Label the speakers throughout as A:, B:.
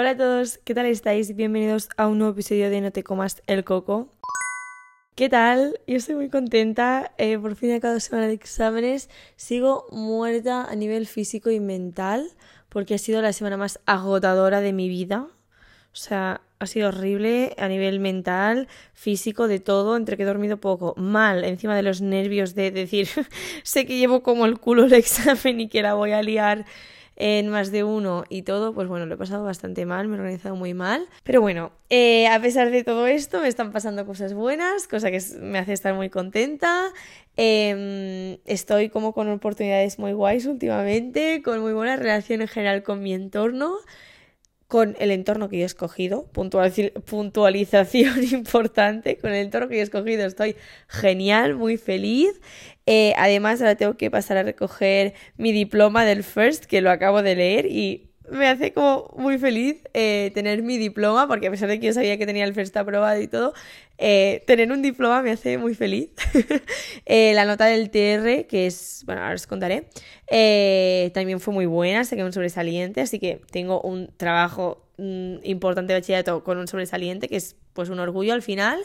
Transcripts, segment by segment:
A: Hola a todos, ¿qué tal estáis? Bienvenidos a un nuevo episodio de No te comas el coco. ¿Qué tal? Yo estoy muy contenta. Eh, por fin he acabado semana de exámenes. Sigo muerta a nivel físico y mental porque ha sido la semana más agotadora de mi vida. O sea, ha sido horrible a nivel mental, físico, de todo, entre que he dormido poco, mal, encima de los nervios de decir, sé que llevo como el culo el examen y que la voy a liar en más de uno y todo, pues bueno, lo he pasado bastante mal, me he organizado muy mal. Pero bueno, eh, a pesar de todo esto, me están pasando cosas buenas, cosa que me hace estar muy contenta. Em, estoy como con oportunidades muy guays últimamente, con muy buena relación en general con mi entorno con el entorno que yo he escogido, puntualización importante, con el entorno que yo he escogido estoy genial, muy feliz. Eh, además, ahora tengo que pasar a recoger mi diploma del FIRST, que lo acabo de leer y me hace como muy feliz eh, tener mi diploma, porque a pesar de que yo sabía que tenía el FIRST aprobado y todo, eh, tener un diploma me hace muy feliz. la nota del TR, que es, bueno, ahora os contaré, también fue muy buena, saqué un sobresaliente, así que tengo un trabajo mm, importante de bachillerato con un sobresaliente, que es pues un orgullo al final.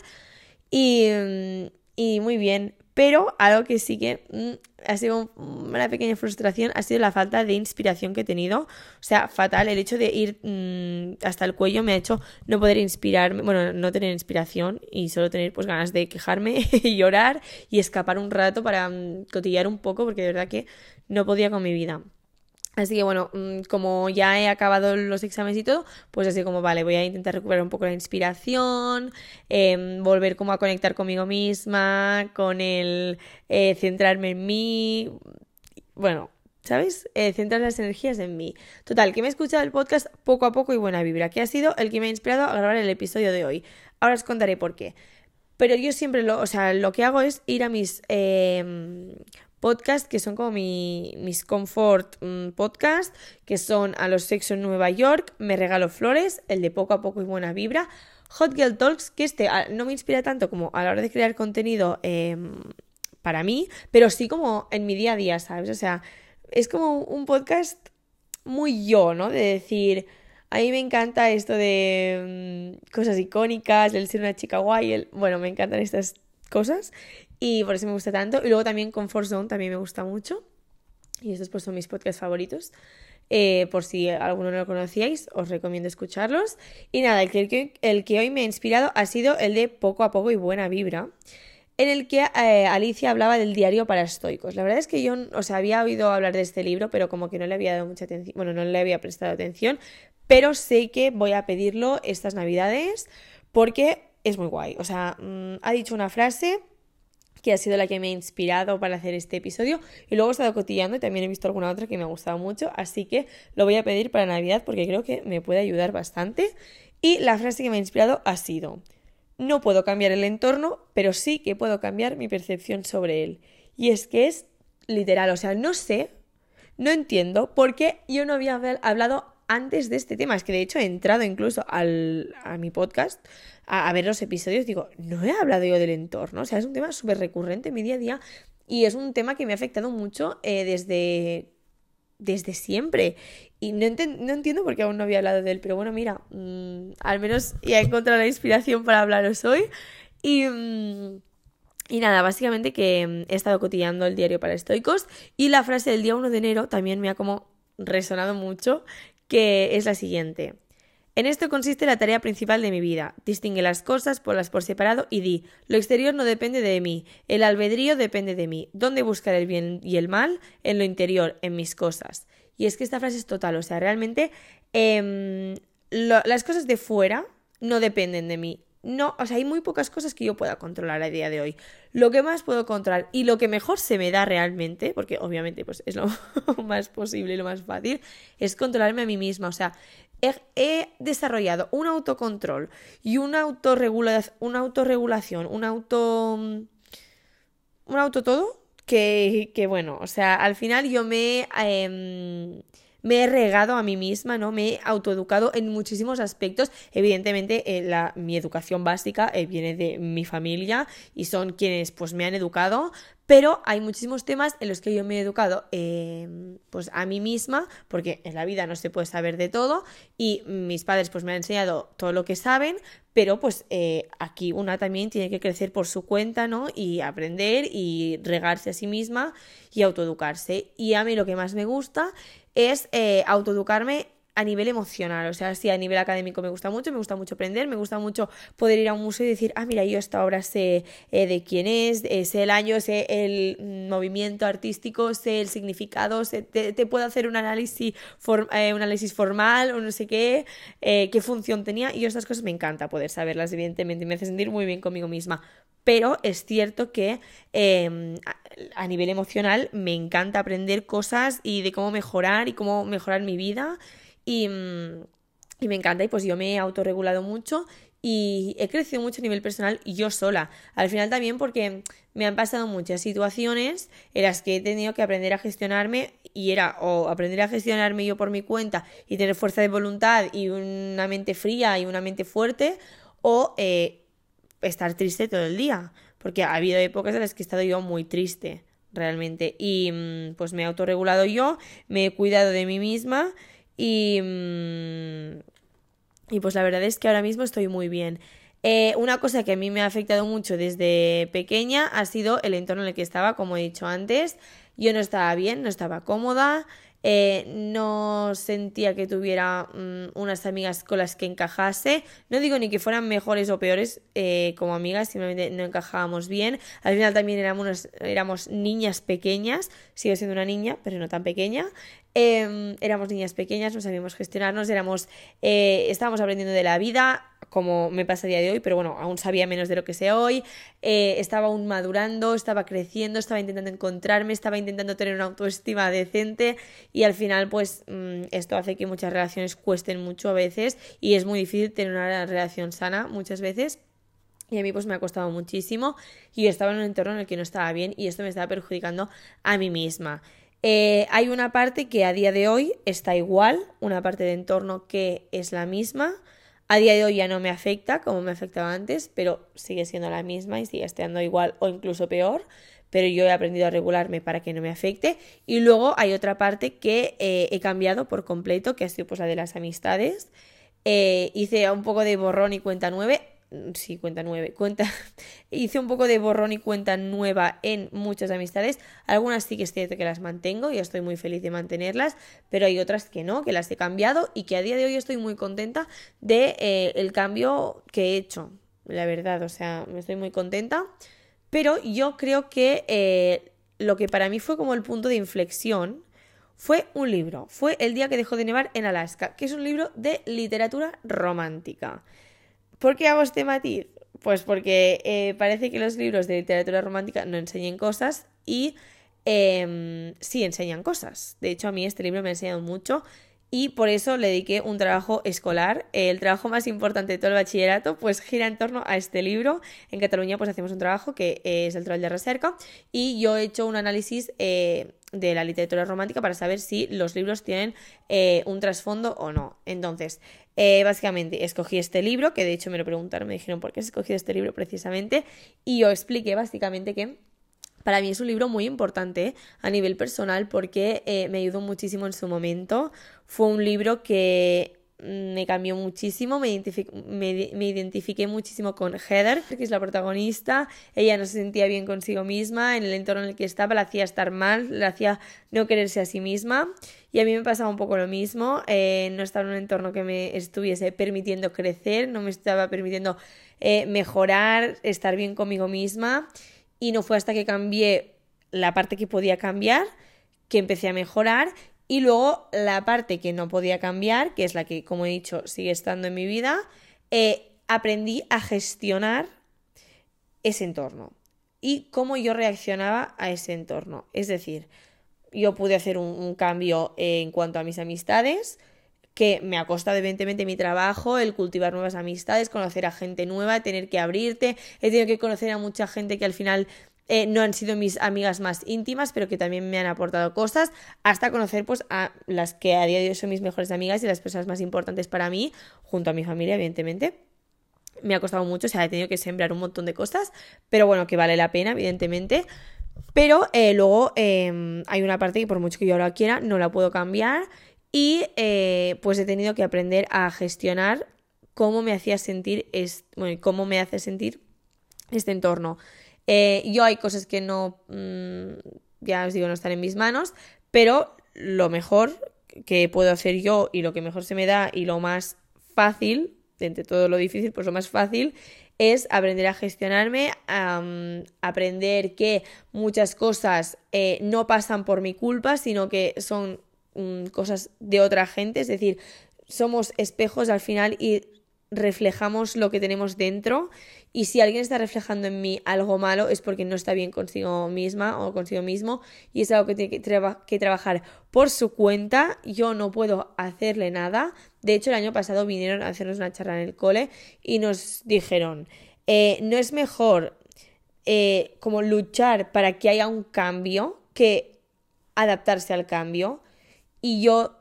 A: Y, mm, y muy bien, pero algo que sí que mm, ha sido una pequeña frustración ha sido la falta de inspiración que he tenido. O sea, fatal. El hecho de ir mm, hasta el cuello me ha hecho no poder inspirarme, bueno, no tener inspiración y solo tener pues ganas de quejarme y llorar y escapar un rato para mm, cotillear un poco porque de verdad que no podía con mi vida. Así que bueno, mm, como ya he acabado los exámenes y todo, pues así como vale, voy a intentar recuperar un poco la inspiración, em, volver como a conectar conmigo misma, con el eh, centrarme en mí, bueno, ¿sabes? Eh, centrar las energías en mí. Total, que me he escuchado el podcast poco a poco y buena vibra, que ha sido el que me ha inspirado a grabar el episodio de hoy. Ahora os contaré por qué. Pero yo siempre lo, o sea, lo que hago es ir a mis eh, podcast que son como mi, mis comfort mm, podcast, que son A los sexos en Nueva York, Me regalo flores, el de poco a poco y buena vibra, Hot Girl Talks, que este ah, no me inspira tanto como a la hora de crear contenido em, para mí, pero sí como en mi día a día, ¿sabes? O sea, es como un podcast muy yo, ¿no? De decir, a mí me encanta esto de mm, cosas icónicas, el ser una chica guay, el... bueno, me encantan estas cosas y por eso me gusta tanto. Y luego también Comfort Zone también me gusta mucho. Y estos pues son mis podcasts favoritos. Eh, por si alguno no lo conocíais, os recomiendo escucharlos. Y nada, el que, el que hoy me ha inspirado ha sido el de Poco a Poco y Buena Vibra, en el que eh, Alicia hablaba del diario para estoicos. La verdad es que yo, o sea, había oído hablar de este libro, pero como que no le había dado mucha atención, bueno, no le había prestado atención, pero sé que voy a pedirlo estas navidades porque es muy guay. O sea, mm, ha dicho una frase que ha sido la que me ha inspirado para hacer este episodio. Y luego he estado cotillando y también he visto alguna otra que me ha gustado mucho. Así que lo voy a pedir para Navidad porque creo que me puede ayudar bastante. Y la frase que me ha inspirado ha sido, no puedo cambiar el entorno, pero sí que puedo cambiar mi percepción sobre él. Y es que es literal, o sea, no sé, no entiendo por qué yo no había hablado antes de este tema. Es que de hecho he entrado incluso al, a mi podcast a, ver los episodios, digo, no he hablado yo del entorno, o sea, es un tema súper recurrente en mi día a día y es un tema que me ha afectado mucho eh, desde, desde siempre. Y no, no, entiendo por qué aún no había hablado de él, pero bueno, mira, mm, al menos ya he encontrado la inspiración para hablaros hoy. Y, mm, y nada, básicamente que mm, he estado cotillando el diario para estoicos y la frase del día 1 de enero también me ha como resonado mucho, que es la siguiente. En esto consiste la tarea principal de mi vida. Distingue las cosas, ponlas por separado y di, lo exterior no depende de mí, el albedrío depende de mí. ¿Dónde buscar el bien y el mal? En lo interior, en mis cosas. Y es que esta frase es total, o sea, realmente em, las cosas de fuera no dependen de mí. No, o sea, hay muy pocas cosas que yo pueda controlar a día de hoy. Lo que más puedo controlar y lo que mejor se me da realmente, porque obviamente pues es lo más posible y lo más fácil, es controlarme a mí misma. O sea, he, desarrollado un autocontrol y una, una autorregulación, un auto... un auto todo, que, que, bueno, o sea, al final yo me, em, me he regado a mí misma, ¿no? Me he autoeducado en muchísimos aspectos. Evidentemente, eh, la, mi educación básica eh, viene de mi familia y son quienes pues me han educado, pero hay muchísimos temas en los que yo me he educado em, pues a mí misma, porque en la vida no se puede saber de todo y mis padres pues me han enseñado todo lo que saben, pero pues eh, aquí una también tiene que crecer por su cuenta, ¿no? Y aprender y regarse a sí misma y autoeducarse. Y a mí lo que más me gusta es eh, autoeducarme a nivel emocional, o sea, sí, a nivel académico me gusta mucho, me gusta mucho aprender, me gusta mucho poder ir a un museo y decir, ah, mira, yo esta obra sé eh, de quién es, eh, sé el año, sé el movimiento artístico, sé el significado, te, puedo hacer un análisis, eh, un análisis formal o no sé qué, qué función tenía, y estas cosas me encanta poder saberlas, evidentemente, me hace sentir muy bien conmigo misma. Pero es cierto que em, a nivel emocional me encanta aprender cosas y de cómo mejorar y cómo mejorar mi vida Mm, y, me encanta y pues yo me he autorregulado mucho y he crecido mucho a nivel personal yo sola. Al final también porque me han pasado muchas situaciones en las que he tenido que aprender a gestionarme y era o aprender a gestionarme yo por mi cuenta y tener fuerza de voluntad y una mente fría y una mente fuerte o eh, estar triste todo el día. Porque ha habido épocas en las que he estado yo muy triste, realmente. Y mm, pues me he autorregulado yo, me he cuidado de mí misma y, mm, y pues la verdad es que ahora mismo estoy muy bien. Eh, una cosa que a mí me ha afectado mucho desde pequeña ha sido el entorno en el que estaba, como he dicho antes. Yo no estaba bien, no estaba cómoda, eh, no sentía que tuviera mm, unas amigas con las que encajase. No digo ni que fueran mejores o peores eh, como amigas, simplemente no encajábamos bien. Al final también éramos, éramos niñas pequeñas, sigo siendo una niña, pero no tan pequeña. Em, éramos niñas pequeñas, no sabíamos gestionarnos, éramos, eh, estábamos aprendiendo de la vida, como me pasa día de hoy, pero bueno, aún sabía menos de lo que sé hoy, eh, estaba aún madurando, estaba creciendo, estaba intentando encontrarme, estaba intentando tener una autoestima decente y al final pues mm, esto hace que muchas relaciones cuesten mucho a veces y es muy difícil tener una relación sana muchas veces. Y a mí pues me ha costado muchísimo y estaba en un entorno en el que no estaba bien y esto me estaba perjudicando a mí misma. Eh, hay una parte que a día de hoy está igual, una parte de entorno que es la misma. A día de hoy ya no me afecta como me afectaba antes, pero sigue siendo la misma y sigue estando igual o incluso peor. Pero yo he aprendido a regularme para que no me afecte. Y luego hay otra parte que eh, he cambiado por completo, que ha sido pues la de las amistades. Eh, hice un poco de borrón y cuenta nueve sí, cuenta nueve, cuenta, hice un poco de borrón y cuenta nueva en muchas amistades, algunas sí que es cierto que las mantengo y estoy muy feliz de mantenerlas, pero hay otras que no, que las he cambiado y que a día de hoy estoy muy contenta de eh, el cambio que he hecho, la verdad, o sea, me estoy muy contenta, pero yo creo que eh, lo que para mí fue como el punto de inflexión, fue un libro, fue El día que dejó de nevar en Alaska, que es un libro de literatura romántica. ¿Por qué hago este matiz? Pues porque eh, parece que los libros de literatura romántica no enseñan cosas y em, sí enseñan cosas. De hecho, a mí este libro me ha enseñado mucho y por eso le dediqué un trabajo escolar. El trabajo más importante de todo el bachillerato pues gira en torno a este libro. En Cataluña pues hacemos un trabajo que es el Troll de Recerca y yo he hecho un análisis eh, de la literatura romántica para saber si los libros tienen eh, un trasfondo o no. Entonces, eh, básicamente escogí este libro, que de hecho me lo preguntaron, me dijeron por qué escogido este libro precisamente, y yo expliqué básicamente que para mí es un libro muy importante a nivel personal porque eh, me ayudó muchísimo en su momento. Fue un libro que me cambió muchísimo, me, identifiqué muchísimo con Heather, que es la protagonista, ella no se sentía bien consigo misma, en el entorno en el que estaba la hacía estar mal, la hacía no quererse a sí misma. Y a mí me pasaba un poco lo mismo, eh, no estaba en un entorno que me estuviese permitiendo crecer, no me estaba permitiendo eh, mejorar, estar bien conmigo misma y no fue hasta que cambié la parte que podía cambiar que empecé a mejorar y luego la parte que no podía cambiar, que es la que, como he dicho, sigue estando en mi vida, eh, aprendí a gestionar ese entorno y cómo yo reaccionaba a ese entorno. Es decir, yo pude hacer un, cambio en cuanto a mis amistades, que me ha costado evidentemente mi trabajo, el cultivar nuevas amistades, conocer a gente nueva, tener que abrirte, he tenido que conocer a mucha gente que al final eh, no han sido mis amigas más íntimas, pero que también me han aportado cosas, hasta conocer pues a las que a día de hoy son mis mejores amigas y las personas más importantes para mí, junto a mi familia, evidentemente. Me ha costado mucho, o sea, he tenido que sembrar un montón de cosas, pero bueno, que vale la pena, evidentemente. Pero eh, luego em, hay una parte que por mucho que yo ahora quiera, no la puedo cambiar y eh, pues he tenido que aprender a gestionar cómo me hacía sentir, bueno, cómo me hace sentir este entorno. Eh, yo hay cosas que no, mm, ya os digo, no están en mis manos, pero lo mejor que puedo hacer yo y lo que mejor se me da y lo más fácil, entre todo lo difícil, pues lo más fácil es aprender a gestionarme, aprender que muchas cosas eh, no pasan por mi culpa, sino que son cosas de otra gente, es decir, somos espejos al final y reflejamos lo que tenemos dentro y si alguien está reflejando en mí algo malo es porque no está bien consigo misma o consigo mismo y es algo que tiene que, trabajar por su cuenta. Yo no puedo hacerle nada. De hecho, el año pasado vinieron a hacernos una charla en el cole y nos dijeron, eh, no es mejor eh, como luchar para que haya un cambio que adaptarse al cambio. Y yo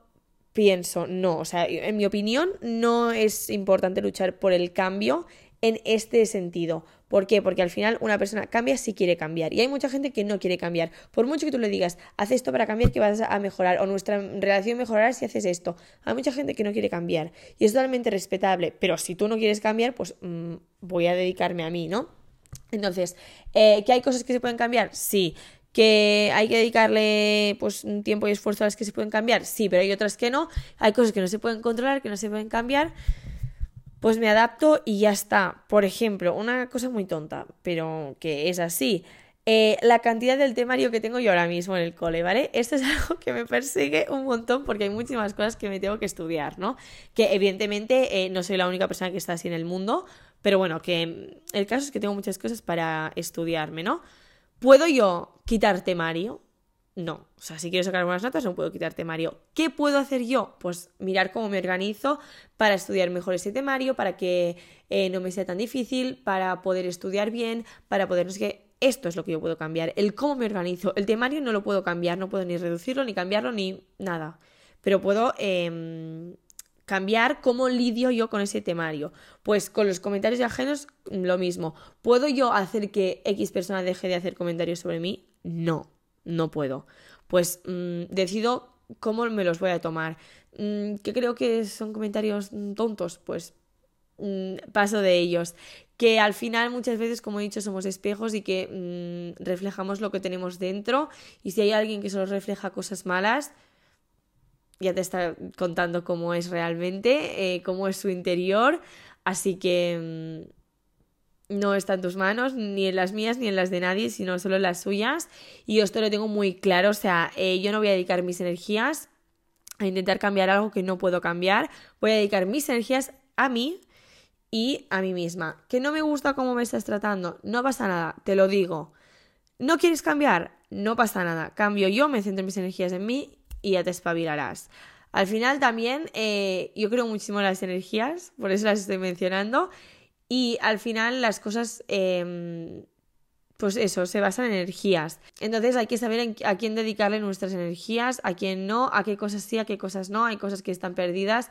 A: pienso, no, o sea, en mi opinión no es importante luchar por el cambio en este sentido. ¿Por qué? Porque al final una persona cambia si quiere cambiar. Y hay mucha gente que no quiere cambiar. Por mucho que tú le digas, haz esto para cambiar que vas a mejorar o nuestra relación mejorará si haces esto. Hay mucha gente que no quiere cambiar. Y es totalmente respetable. Pero si tú no quieres cambiar, pues mm, voy a dedicarme a mí, ¿no? Entonces, eh, ¿que hay cosas que se pueden cambiar? Sí que hay que dedicarle pues un tiempo y esfuerzo a las que se pueden cambiar, sí, pero hay otras que no, hay cosas que no se pueden controlar, que no se pueden cambiar, pues me adapto y ya está. Por ejemplo, una cosa muy tonta, pero que es así. Eh, la cantidad del temario que tengo yo ahora mismo en el cole, ¿vale? Esto es algo que me persigue un montón porque hay muchísimas cosas que me tengo que estudiar, ¿no? Que evidentemente eh, no soy la única persona que está así en el mundo, pero bueno, que el caso es que tengo muchas cosas para estudiarme, ¿no? ¿Puedo yo quitar temario? No. O sea, si quiero sacar buenas notas, no puedo quitar temario. ¿Qué puedo hacer yo? Pues mirar cómo me organizo para estudiar mejor ese temario, para que eh, no me sea tan difícil, para poder estudiar bien, para poder, no sé qué. Esto es lo que yo puedo cambiar. El cómo me organizo. El temario no lo puedo cambiar, no puedo ni reducirlo, ni cambiarlo, ni nada. Pero puedo em, cambiar cómo lidio yo con ese temario. Pues con los comentarios de ajenos, lo mismo. ¿Puedo yo hacer que X persona deje de hacer comentarios sobre mí? No, no puedo. Pues mm, decido cómo me los voy a tomar. Mm, ¿Qué creo que son comentarios tontos? Pues mm, paso de ellos. Que al final muchas veces, como he dicho, somos espejos y que reflejamos lo que tenemos dentro. Y si hay alguien que solo refleja cosas malas, ya te está contando cómo es realmente, eh, cómo es su interior, así que mm, no está en tus manos, ni en las mías, ni en las de nadie, sino solo en las suyas. Y esto lo tengo muy claro, o sea, eh, yo no voy a dedicar mis energías a intentar cambiar algo que no puedo cambiar, voy a dedicar mis energías a mí y a mí misma. Que no me gusta cómo me estás tratando, no pasa nada, te lo digo. ¿No quieres cambiar? No pasa nada. Cambio yo, me centro mis energías en mí y ya te espabilarás. Al final también eh, yo creo muchísimo en las energías, por eso las estoy mencionando, y al final las cosas, em, pues eso, se basan en energías. Entonces hay que saber a quién dedicarle nuestras energías, a quién no, a qué cosas sí, a qué cosas no, hay cosas que están perdidas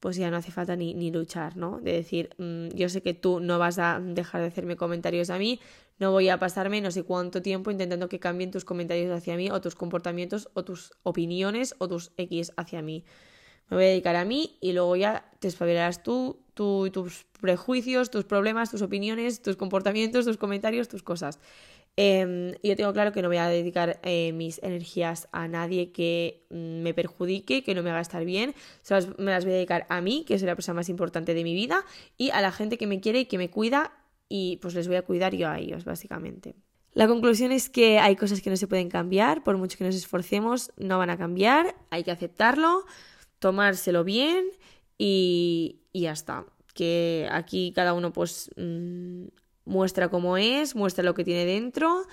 A: pues ya no hace falta ni, ni luchar, ¿no? De decir, mm, yo sé que tú no vas a dejar de hacerme comentarios a mí, no voy a pasarme no sé cuánto tiempo intentando que cambien tus comentarios hacia mí o tus comportamientos o tus opiniones o tus X hacia mí. Me voy a dedicar a mí y luego ya te espabilarás tú, tú tus prejuicios, tus problemas, tus opiniones, tus comportamientos, tus comentarios, tus cosas. Eh, yo tengo claro que no voy a dedicar eh, mis energías a nadie que mm, me perjudique, que no me haga estar bien. me las voy a dedicar a mí, que soy la persona más importante de mi vida, y a la gente que me quiere y que me cuida, y pues les voy a cuidar yo a ellos, básicamente. La conclusión es que hay cosas que no se pueden cambiar, por mucho que nos esforcemos, no van a cambiar, hay que aceptarlo, tomárselo bien y, y ya está. Que aquí cada uno pues mm, muestra cómo es, muestra lo que tiene dentro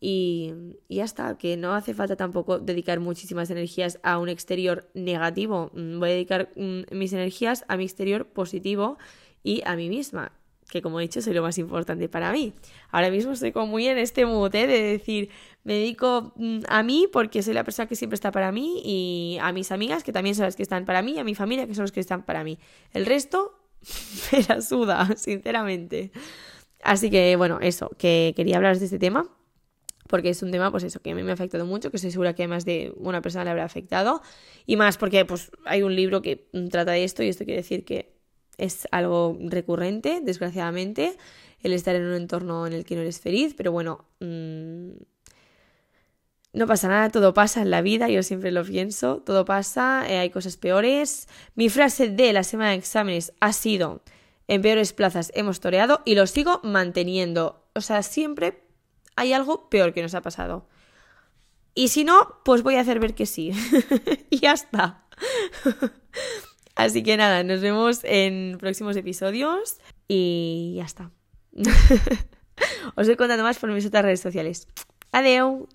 A: y, ya está, que no hace falta tampoco dedicar muchísimas energías a un exterior negativo, mm, voy a dedicar mm, mis energías a mi exterior positivo y a mí misma, que como he dicho soy lo más importante para mí. Ahora mismo estoy muy en este mood ¿eh? de decir, me dedico mm, a mí porque soy la persona que siempre está para mí y a mis amigas que también son las que están para mí y a mi familia que son los que están para mí. El resto me la suda, sinceramente. Así que bueno, eso, que quería hablaros de este tema porque es un tema, pues eso, que a mí me ha afectado mucho, que estoy segura que más de una persona le habrá afectado, y más porque pues hay un libro que trata de esto y esto quiere decir que es algo recurrente, desgraciadamente, el estar en un entorno en el que no eres feliz, pero bueno, mmm, no pasa nada, todo pasa en la vida, yo siempre lo pienso, todo pasa, eh, hay cosas peores. Mi frase de la semana de exámenes ha sido, en peores plazas hemos toreado y lo sigo manteniendo. O sea, siempre hay algo peor que nos ha pasado. Y si no, pues voy a hacer ver que sí. y ya está. Así que nada, nos vemos en próximos episodios y ya está. Os voy contando más por mis otras redes sociales. Adiós.